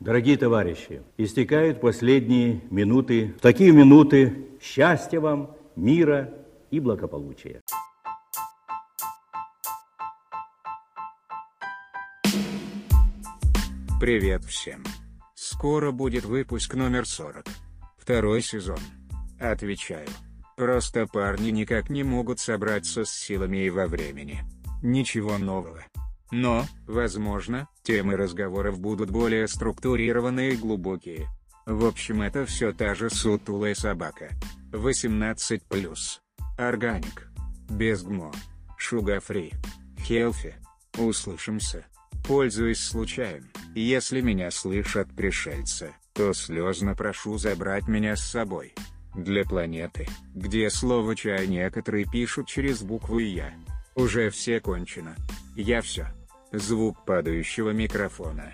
Дорогие товарищи, истекают последние минуты. В такие минуты счастья вам, мира и благополучия. Привет всем. Скоро будет выпуск номер 40. Второй сезон. Отвечаю. Просто парни никак не могут собраться с силами и во времени. Ничего нового. Но, возможно, темы разговоров будут более структурированные и глубокие. В общем это все та же сутулая собака. 18+. Органик. Без ГМО. Шугафри. Хелфи. Услышимся. Пользуясь случаем, если меня слышат пришельцы, то слезно прошу забрать меня с собой. Для планеты, где слово «чай» некоторые пишут через букву «я». Уже все кончено. Я все. Звук падающего микрофона.